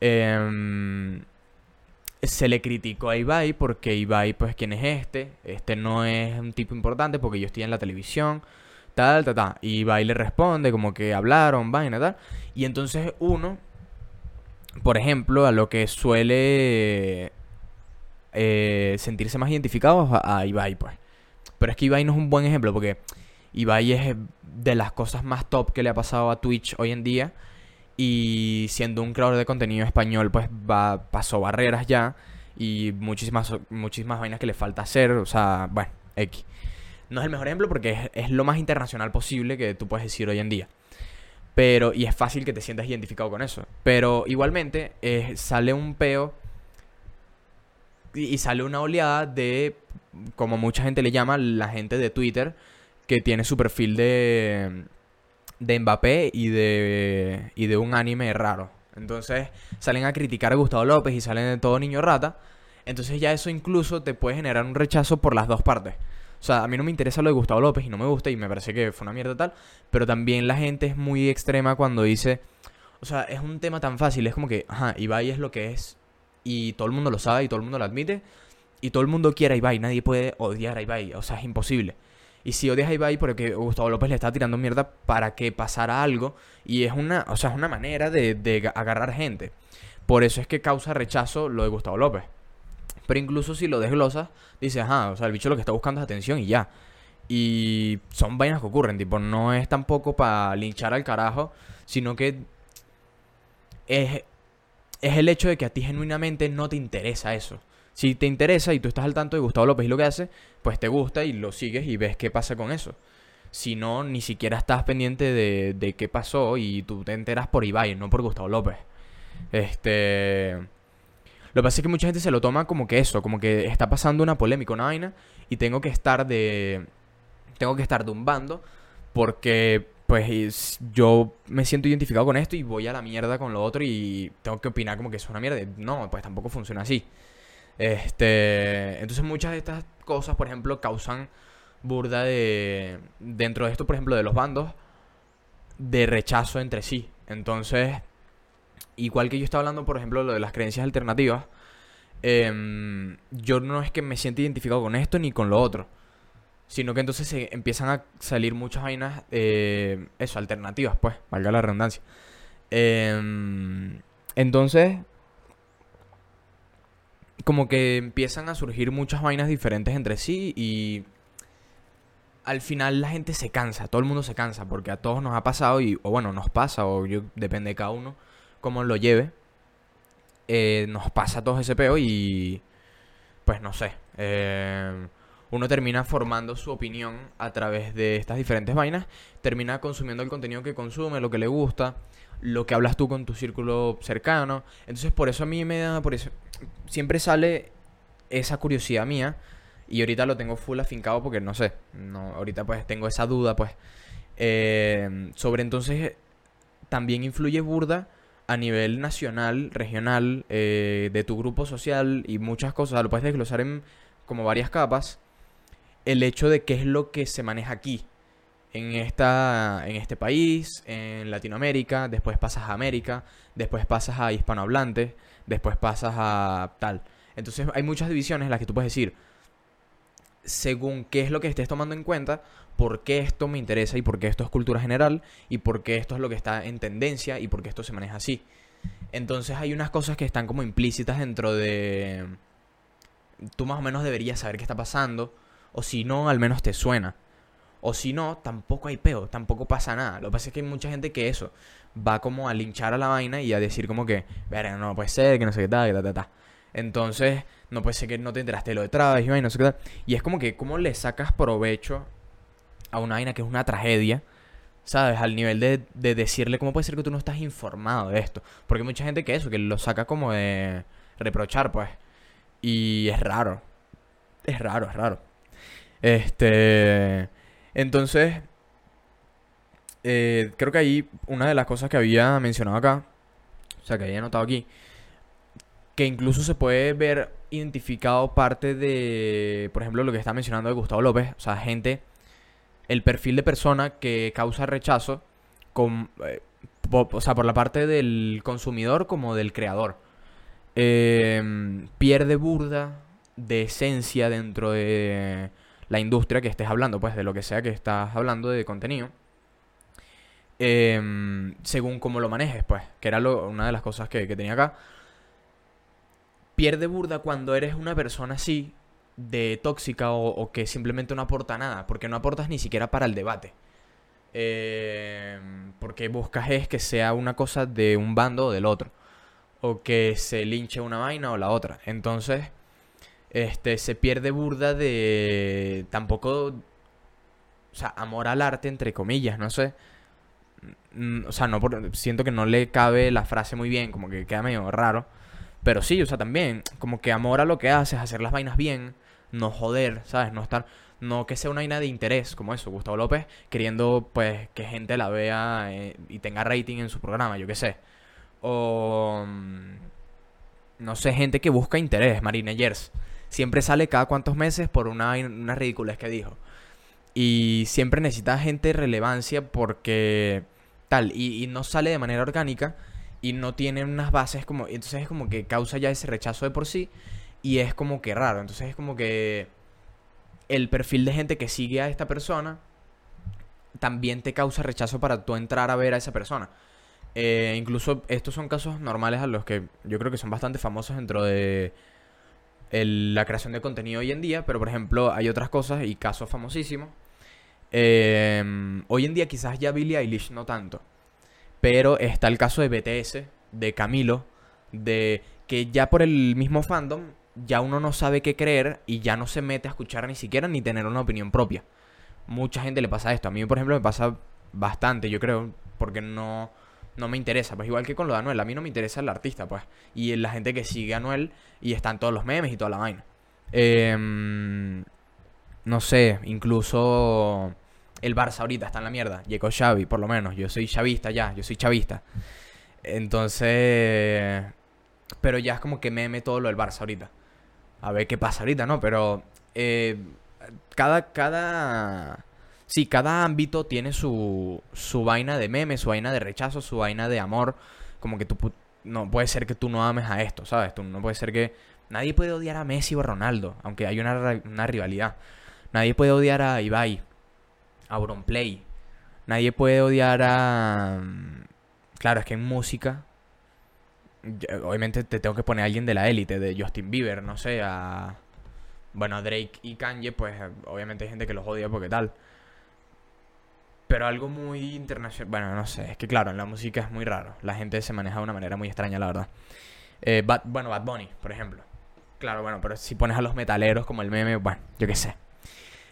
Em, se le criticó a Ibai porque Ibai, pues, ¿quién es este? Este no es un tipo importante porque yo estoy en la televisión, tal, tal, tal. Y Ibai le responde como que hablaron, vaina, tal. Y entonces uno, por ejemplo, a lo que suele eh, sentirse más identificado a Ibai, pues. Pero es que Ibai no es un buen ejemplo porque Ibai es de las cosas más top que le ha pasado a Twitch hoy en día. Y siendo un creador de contenido español, pues va, pasó barreras ya. Y muchísimas, muchísimas vainas que le falta hacer. O sea, bueno, X. No es el mejor ejemplo porque es, lo más internacional posible que tú puedes decir hoy en día. Pero, y es fácil que te sientas identificado con eso. Pero igualmente eh, sale un peo y, sale una oleada de, como mucha gente le llama, la gente de Twitter que tiene su perfil de, de Mbappé y de, y de un anime raro. Entonces salen a criticar a Gustavo López y salen de todo niño rata. Entonces ya eso incluso te puede generar un rechazo por las dos partes. O sea, a mí no me interesa lo de Gustavo López y no me gusta y me parece que fue una mierda tal. Pero también la gente es muy extrema cuando dice... O sea, es un tema tan fácil. Es como que, ajá, Ibai es lo que es. Y todo el mundo lo sabe y todo el mundo lo admite. Y todo el mundo quiere a Ibai. Nadie puede odiar a Ibai. O sea, es imposible. Y si odias a Ibai porque Gustavo López le está tirando mierda para que pasara algo. Y es una, o sea, es una manera de, de agarrar gente. Por eso es que causa rechazo lo de Gustavo López. Pero incluso si lo desglosas, dices, ajá, o sea, el bicho lo que está buscando es atención y ya. Y son vainas que ocurren, tipo, no es tampoco para linchar al carajo, sino que es, es el hecho de que a ti genuinamente no te interesa eso. Si te interesa y tú estás al tanto de Gustavo López y lo que hace, pues te gusta y lo sigues y ves qué pasa con eso. Si no, ni siquiera estás pendiente de, de qué pasó y tú te enteras por Ibai, no por Gustavo López. Este... Lo que pasa es que mucha gente se lo toma como que eso, como que está pasando una polémica, una vaina, y tengo que estar de. Tengo que estar de un bando, porque pues yo me siento identificado con esto y voy a la mierda con lo otro y tengo que opinar como que es una mierda. No, pues tampoco funciona así. Este, entonces muchas de estas cosas, por ejemplo, causan burda de dentro de esto, por ejemplo, de los bandos de rechazo entre sí. Entonces, igual que yo estaba hablando, por ejemplo, lo de las creencias alternativas, em, yo no es que me sienta identificado con esto ni con lo otro, sino que entonces se empiezan a salir muchas vainas, eh, eso, alternativas, pues, valga la redundancia. Em, entonces, como que empiezan a surgir muchas vainas diferentes entre sí y al final la gente se cansa, todo el mundo se cansa, porque a todos nos ha pasado, y, o bueno, nos pasa, o yo, depende de cada uno cómo lo lleve, eh, nos pasa todo ese peo y pues no sé. Eh, uno termina formando su opinión a través de estas diferentes vainas, termina consumiendo el contenido que consume, lo que le gusta, lo que hablas tú con tu círculo cercano. Entonces por eso a mí me da, por eso siempre sale esa curiosidad mía y ahorita lo tengo full afincado porque no sé, no, ahorita pues tengo esa duda pues. Eh, sobre entonces también influye burda a nivel nacional, regional, eh, de tu grupo social y muchas cosas, lo puedes desglosar en como varias capas, el hecho de qué es lo que se maneja aquí, en, esta, en este país, en Latinoamérica, después pasas a América, después pasas a hispanohablantes, después pasas a tal. Entonces hay muchas divisiones en las que tú puedes decir, según qué es lo que estés tomando en cuenta, por qué esto me interesa y por qué esto es cultura general y por qué esto es lo que está en tendencia y por qué esto se maneja así. Entonces hay unas cosas que están como implícitas dentro de... Tú más o menos deberías saber qué está pasando, o si no, al menos te suena. O si no, tampoco hay peo, tampoco pasa nada. Lo que pasa es que hay mucha gente que eso va como a linchar a la vaina y a decir como que, verga, no puede ser, que no sé qué tal, que ta, ta, ta. Entonces, no puede ser que no te enteraste de lo de Travis y no sé qué tal. Y es como que, ¿cómo le sacas provecho a una vaina que es una tragedia, ¿sabes? Al nivel de, de, decirle, ¿cómo puede ser que tú no estás informado de esto? Porque hay mucha gente que eso, que lo saca como de reprochar, pues. Y es raro. Es raro, es raro. Este. Entonces. Eh, creo que ahí una de las cosas que había mencionado acá, o sea, que había notado aquí, que incluso se puede ver identificado parte de, por ejemplo, lo que está mencionando de Gustavo López, o sea, gente el perfil de persona que causa rechazo, con, eh, o sea, por la parte del consumidor como del creador. Em, pierde burda de esencia dentro de la industria que estés hablando, pues de lo que sea que estás hablando de contenido. Em, según cómo lo manejes, pues, que era una de las cosas que, que tenía acá. Pierde burda cuando eres una persona así, de tóxica o, que simplemente no aporta nada, porque no aportas ni siquiera para el debate. Eh, porque buscas es que sea una cosa de un bando o del otro, o que se linche una vaina o la otra. Entonces, este, se pierde burda de tampoco, o sea, amor al arte, entre comillas, no sé. Mm, o sea, no siento que no le cabe la frase muy bien, como que queda medio raro. Pero sí, o sea, también, como que amor a lo que haces, hacer las vainas bien, no joder, ¿sabes? No estar, no que sea una vaina de interés como eso, Gustavo López queriendo pues que gente la vea eh, y tenga rating en su programa, yo qué sé. O mm, no sé, gente que busca interés, Marina Yers. Siempre sale cada cuantos meses por una, una ridiculez que dijo. Y siempre necesita gente de relevancia porque tal, y, no sale de manera orgánica y no tiene unas bases como... Entonces es como que causa ya ese rechazo de por sí y es como que raro. Entonces es como que el perfil de gente que sigue a esta persona también te causa rechazo para tú entrar a ver a esa persona. Eh, incluso estos son casos normales a los que yo creo que son bastante famosos dentro de la creación de contenido hoy en día, pero por ejemplo hay otras cosas y casos famosísimos. Eh, hoy en día quizás ya Billie Eilish no tanto, pero está el caso de BTS, de Camilo, de que ya por el mismo fandom ya uno no sabe qué creer y ya no se mete a escuchar ni siquiera ni tener una opinión propia. Mucha gente le pasa esto. A mí, por ejemplo, me pasa bastante, yo creo, porque no, no me interesa. Pues igual que con lo de Anuel, a mí no me interesa el artista, pues. Y la gente que sigue Anuel y están todos los memes y toda la vaina. Em, no sé, incluso el Barça ahorita está en la mierda. Llegó Xavi, por lo menos. Yo soy chavista ya, yo soy chavista. Entonces... Pero ya es como que meme todo lo del Barça ahorita. A ver qué pasa ahorita, ¿no? Pero... Eh, cada... cada Sí, cada ámbito tiene su, su vaina de meme, su vaina de rechazo, su vaina de amor. Como que tú no puede ser que tú no ames a esto, ¿sabes? Tú no puede ser que nadie puede odiar a Messi o a Ronaldo, aunque hay una, una rivalidad. Nadie puede odiar a Ibai, a Auronplay. Nadie puede odiar a mm, Claro, es que en música obviamente te tengo que poner a alguien de la élite, de Justin Bieber, no sé, a bueno, a Drake y Kanye, pues obviamente hay gente que los odia porque tal. Pero algo muy internacional. Bueno, no sé. Es que claro, en la música es muy raro. La gente se maneja de una manera muy extraña, la verdad. Eh, bueno, Bad Bunny, por ejemplo. Claro, bueno, pero si pones a los metaleros como el meme, bueno, yo qué sé.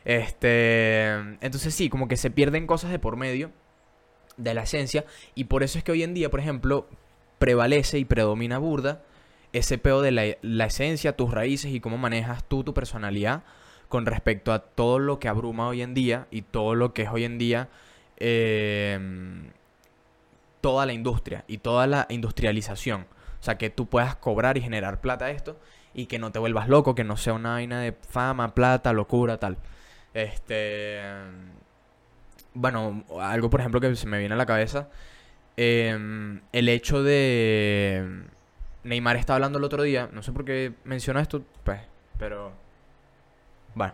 Este. Entonces sí, como que se pierden cosas de por medio de la esencia. Y por eso es que hoy en día, por ejemplo, prevalece y predomina burda ese peo de la, la esencia, tus raíces y cómo manejas tú tu personalidad con respecto a todo lo que abruma hoy en día y todo lo que es hoy en día Em, toda la industria y toda la industrialización. O sea, que tú puedas cobrar y generar plata esto y que no te vuelvas loco, que no sea una vaina de fama, plata, locura, tal. Este. Bueno, algo por ejemplo que se me viene a la cabeza. Em, el hecho de. Neymar estaba hablando el otro día, no sé por qué mencionó esto, pues, pero. Bueno,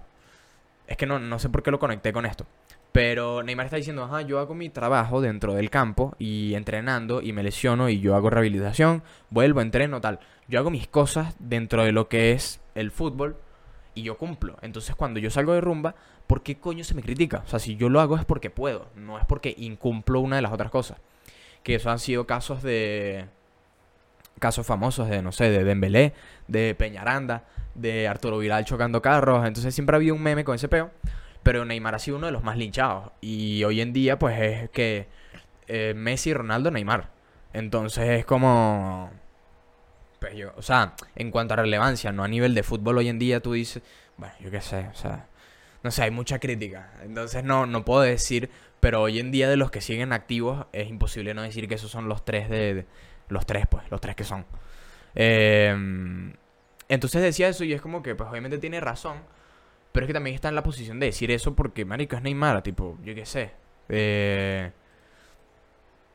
es que no, no sé por qué lo conecté con esto. Pero Neymar está diciendo, ajá, yo hago mi trabajo dentro del campo y entrenando y me lesiono y yo hago rehabilitación, vuelvo, entreno, tal. Yo hago mis cosas dentro de lo que es el fútbol y yo cumplo. Entonces cuando yo salgo de rumba, ¿por qué coño se me critica? O sea, si yo lo hago es porque puedo, no es porque incumplo una de las otras cosas. Que eso han sido casos de... Casos famosos de, no sé, de Dembélé, de Peñaranda, de Arturo Vidal chocando carros. Entonces siempre ha habido un meme con ese peo. Pero Neymar ha sido uno de los más linchados. Y hoy en día, pues es que eh, Messi, Ronaldo, Neymar. Entonces es como. Pues yo, o sea, en cuanto a relevancia, no a nivel de fútbol hoy en día, tú dices. Bueno, yo qué sé, o sea. No sé, hay mucha crítica. Entonces no, no puedo decir. Pero hoy en día, de los que siguen activos, es imposible no decir que esos son los tres de. los tres, pues, los tres que son. Em, entonces decía eso y es como que, pues obviamente tiene razón. Pero es que también está en la posición de decir eso porque, marico, es Neymar, tipo, yo qué sé. Eh,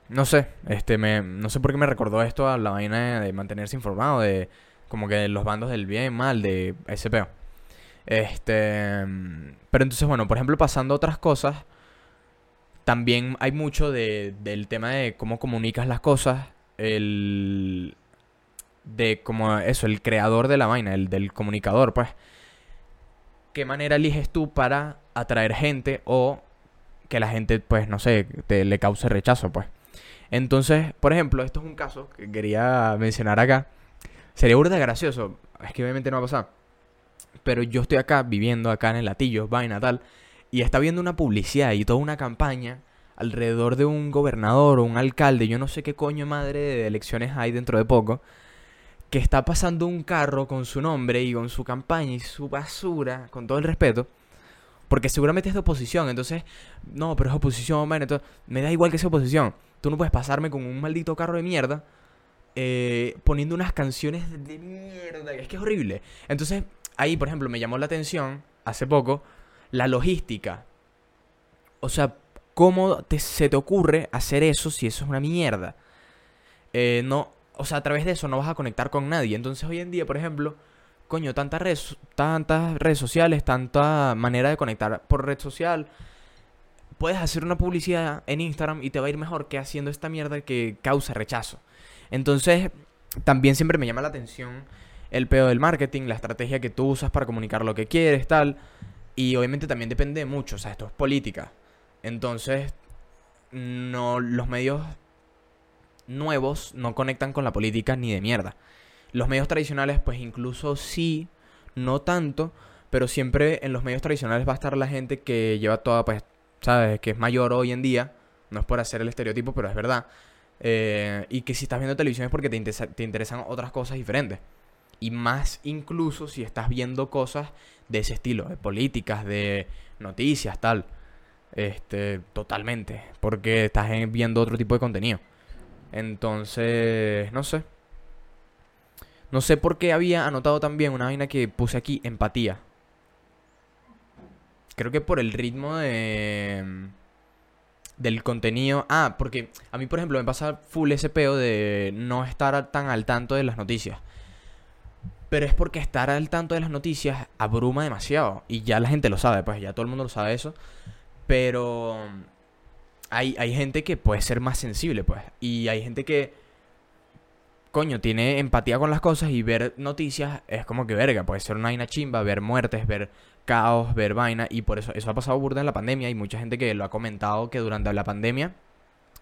no sé, este, me, no sé por qué me recordó esto a la vaina de, mantenerse informado, de como que los bandos del bien, mal, de SPO. Este, pero entonces, bueno, por ejemplo, pasando a otras cosas, también hay mucho de, del tema de cómo comunicas las cosas, el, de como eso, el creador de la vaina, el del comunicador, pues qué manera eliges tú para atraer gente o que la gente, pues, no sé, te, le cause rechazo, pues. Entonces, por ejemplo, esto es un caso que quería mencionar acá. Sería burda gracioso. Es que obviamente no va a pasar. Pero yo estoy acá viviendo acá en el latillo, vaina tal. Y está viendo una publicidad y toda una campaña alrededor de un gobernador o un alcalde. Yo no sé qué coño madre de elecciones hay dentro de poco que está pasando un carro con su nombre y con su campaña y su basura, con todo el respeto, porque seguramente es de oposición, entonces, no, pero es oposición, bueno, entonces, me da igual que sea oposición. Tú no puedes pasarme con un maldito carro de mierda eh, poniendo unas canciones de mierda, es que es horrible. Entonces, ahí, por ejemplo, me llamó la atención hace poco la logística. O sea, ¿cómo se te ocurre hacer eso si eso es una mierda? Eh, no, o sea, a través de eso no vas a conectar con nadie. Entonces hoy en día, por ejemplo, coño, tantas redes, tantas redes sociales, tanta manera de conectar por red social. Puedes hacer una publicidad en Instagram y te va a ir mejor que haciendo esta mierda que causa rechazo. Entonces, también siempre me llama la atención el pedo del marketing, la estrategia que tú usas para comunicar lo que quieres, tal. Y obviamente también depende mucho, o sea, esto es política. Entonces, no los medios nuevos no conectan con la política ni de mierda. Los medios tradicionales, pues incluso sí, no tanto, pero siempre en los medios tradicionales va a estar la gente que lleva toda, pues, ¿sabes? Que es mayor hoy en día. No es por hacer el estereotipo, pero es verdad. Eh, y que si estás viendo televisión es porque te, te interesan otras cosas diferentes. Y más incluso si estás viendo cosas de ese estilo, de políticas, de noticias, tal. Este, totalmente. Porque estás viendo otro tipo de contenido. Entonces, no sé. No sé por qué había anotado también una vaina que puse aquí, empatía. Creo que por el ritmo de del contenido. Ah, porque a mí, por ejemplo, me pasa full ese peo de no estar tan al tanto de las noticias. Pero es porque estar al tanto de las noticias abruma demasiado. Y ya la gente lo sabe, pues ya todo el mundo lo sabe eso. Pero hay, hay gente que puede ser más sensible, pues. Y hay gente que, coño, tiene empatía con las cosas y ver noticias es como que verga. Puede ser una vaina chimba, ver muertes, ver caos, ver vaina. Y por eso, eso ha pasado burda en la pandemia. Y mucha gente que lo ha comentado que durante la pandemia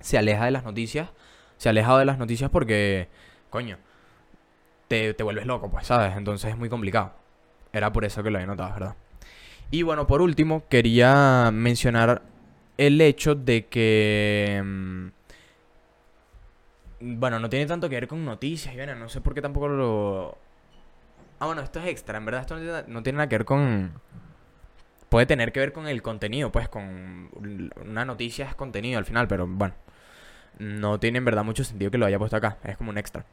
se aleja de las noticias. Se ha alejado de las noticias porque, coño, te, te vuelves loco, pues, ¿sabes? Entonces es muy complicado. Era por eso que lo había notado, ¿verdad? Y bueno, por último, quería mencionar el hecho de que... Mm, bueno, no tiene tanto que ver con noticias y bueno, no sé por qué tampoco lo... Ah, bueno, esto es extra, en verdad esto no tiene, nada que ver con... Puede tener que ver con el contenido, pues con una noticia es contenido al final, pero bueno, no tiene en verdad mucho sentido que lo haya puesto acá, es como un extra.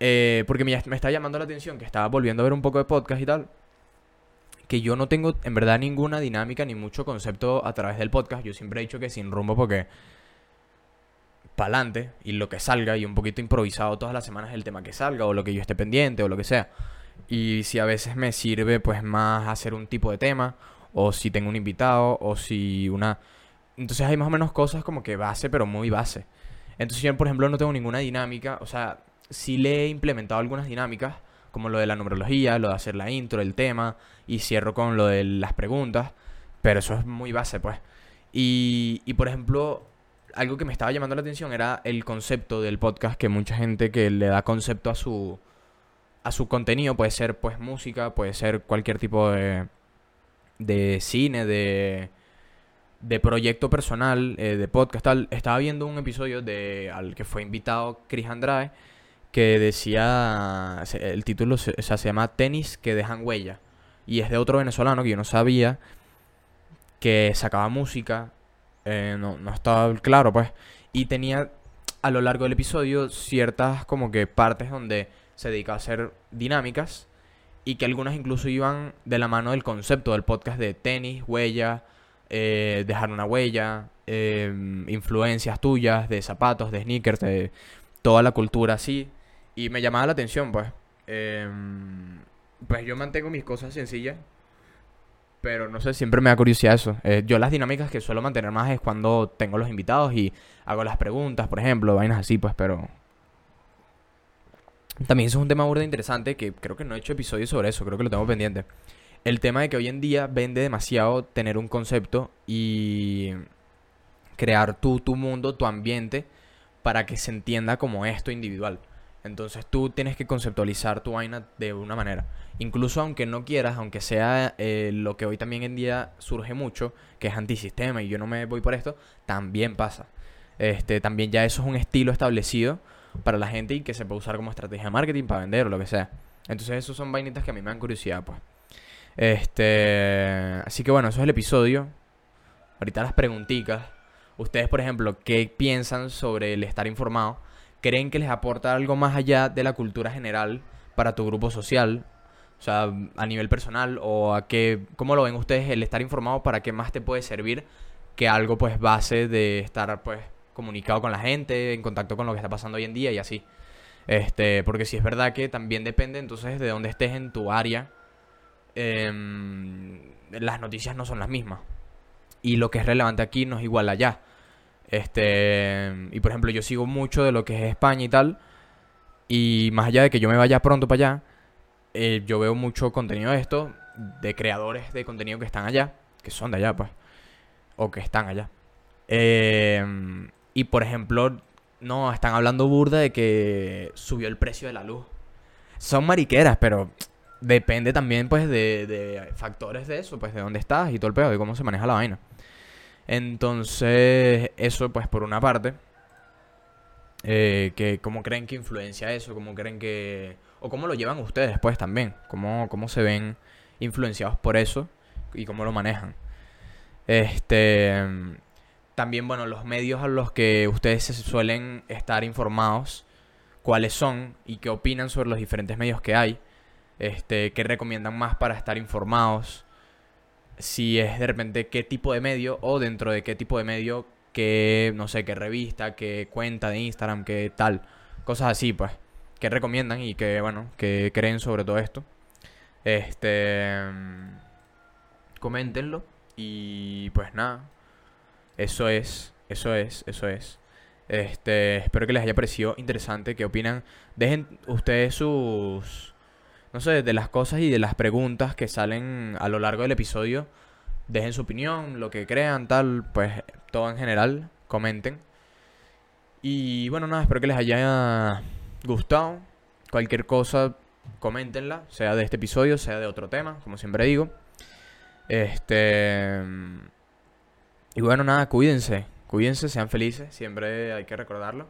Eh, porque me, me está llamando la atención que estaba volviendo a ver un poco de podcast y tal que yo no tengo en verdad ninguna dinámica ni mucho concepto a través del podcast. Yo siempre he dicho que sin rumbo porque pa'lante y lo que salga y un poquito improvisado todas las semanas el tema que salga o lo que yo esté pendiente o lo que sea. Y si a veces me sirve pues más hacer un tipo de tema o si tengo un invitado o si una... Entonces hay más o menos cosas como que base pero muy base. Entonces yo por ejemplo no tengo ninguna dinámica, o sea, sí le he implementado algunas dinámicas como lo de la numerología, lo de hacer la intro, el tema, y cierro con lo de las preguntas, pero eso es muy base, pues. Y, y por ejemplo, algo que me estaba llamando la atención era el concepto del podcast, que mucha gente que le da concepto a su, a su contenido, puede ser pues música, puede ser cualquier tipo de, de cine, de, de proyecto personal, eh, de podcast, tal. Estaba viendo un episodio de, al que fue invitado Chris Andrade que decía, el título se, llama Tenis que dejan huella. Y es de otro venezolano que yo no sabía, que sacaba música, eh, no, no estaba claro pues, y tenía a lo largo del episodio ciertas como que partes donde se dedica a hacer dinámicas y que algunas incluso iban de la mano del concepto del podcast de tenis, huella, eh, dejar una huella, eh, influencias tuyas de zapatos, de sneakers, de toda la cultura así. Y me llamaba la atención, pues. Em, pues yo mantengo mis cosas sencillas. Pero no sé, siempre me da curiosidad eso. Eh, yo las dinámicas que suelo mantener más es cuando tengo los invitados y hago las preguntas, por ejemplo, vainas así, pues, pero... También eso es un tema burda interesante que creo que no he hecho episodios sobre eso, creo que lo tengo pendiente. El tema de que hoy en día vende demasiado tener un concepto y crear tú, tu mundo, tu ambiente, para que se entienda como esto individual. Entonces tú tienes que conceptualizar tu vaina de una manera. Incluso aunque no quieras, aunque sea eh, lo que hoy también en día surge mucho, que es antisistema y yo no me voy por esto, también pasa. Este, también ya eso es un estilo establecido para la gente y que se puede usar como estrategia de marketing para vender o lo que sea. Entonces esos son vainitas que a mí me dan curiosidad, pues. Este, así que bueno, eso es el episodio. Ahorita las preguntitas. Ustedes, por ejemplo, ¿qué piensan sobre el estar informado? Creen que les aporta algo más allá de la cultura general para tu grupo social, o sea, a nivel personal, o a qué, cómo lo ven ustedes el estar informado para qué más te puede servir que algo pues base de estar pues comunicado con la gente, en contacto con lo que está pasando hoy en día y así. Este, porque si es verdad que también depende entonces de dónde estés en tu área, em, las noticias no son las mismas. Y lo que es relevante aquí no es igual allá. Este, y por ejemplo, yo sigo mucho de lo que es España y tal. Y más allá de que yo me vaya pronto para allá, eh, yo veo mucho contenido de esto, de creadores de contenido que están allá, que son de allá, pues, o que están allá. Eh, y por ejemplo, no, están hablando burda de que subió el precio de la luz. son mariqueras, pero depende también pues de, de factores de eso, pues de dónde estás y todo el pedo, de cómo se maneja la vaina. Entonces, eso pues por una parte, eh, que cómo creen que influencia eso, cómo creen que... o cómo lo llevan ustedes pues también, cómo, cómo se ven influenciados por eso y cómo lo manejan. Este... También, bueno, los medios a los que ustedes se suelen estar informados, cuáles son y qué opinan sobre los diferentes medios que hay este, qué recomiendan más para estar informados, si es de repente qué tipo de medio o dentro de qué tipo de medio, qué, no sé, qué revista, qué cuenta de Instagram, qué tal, cosas así, pues, qué recomiendan y qué, bueno, qué creen sobre todo esto. Este, coméntenlo y pues nada, eso es, eso es, eso es. Este, espero que les haya parecido interesante, qué opinan. Dejen ustedes sus no sé, de las cosas y de las preguntas que salen a lo largo del episodio. Dejen su opinión, lo que crean, tal, pues todo en general, comenten. Y bueno, nada, espero que les haya gustado. Cualquier cosa, coméntenla, sea de este episodio, sea de otro tema, como siempre digo. Este. Y bueno, nada, cuídense, cuídense, sean felices, siempre hay que recordarlo.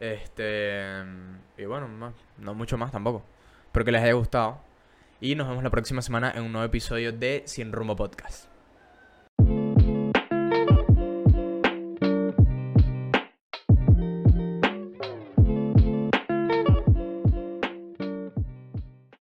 Este. Y bueno, no mucho más tampoco. Espero que les haya gustado. Y nos vemos la próxima semana en un nuevo episodio de Sin Rumbo Podcast.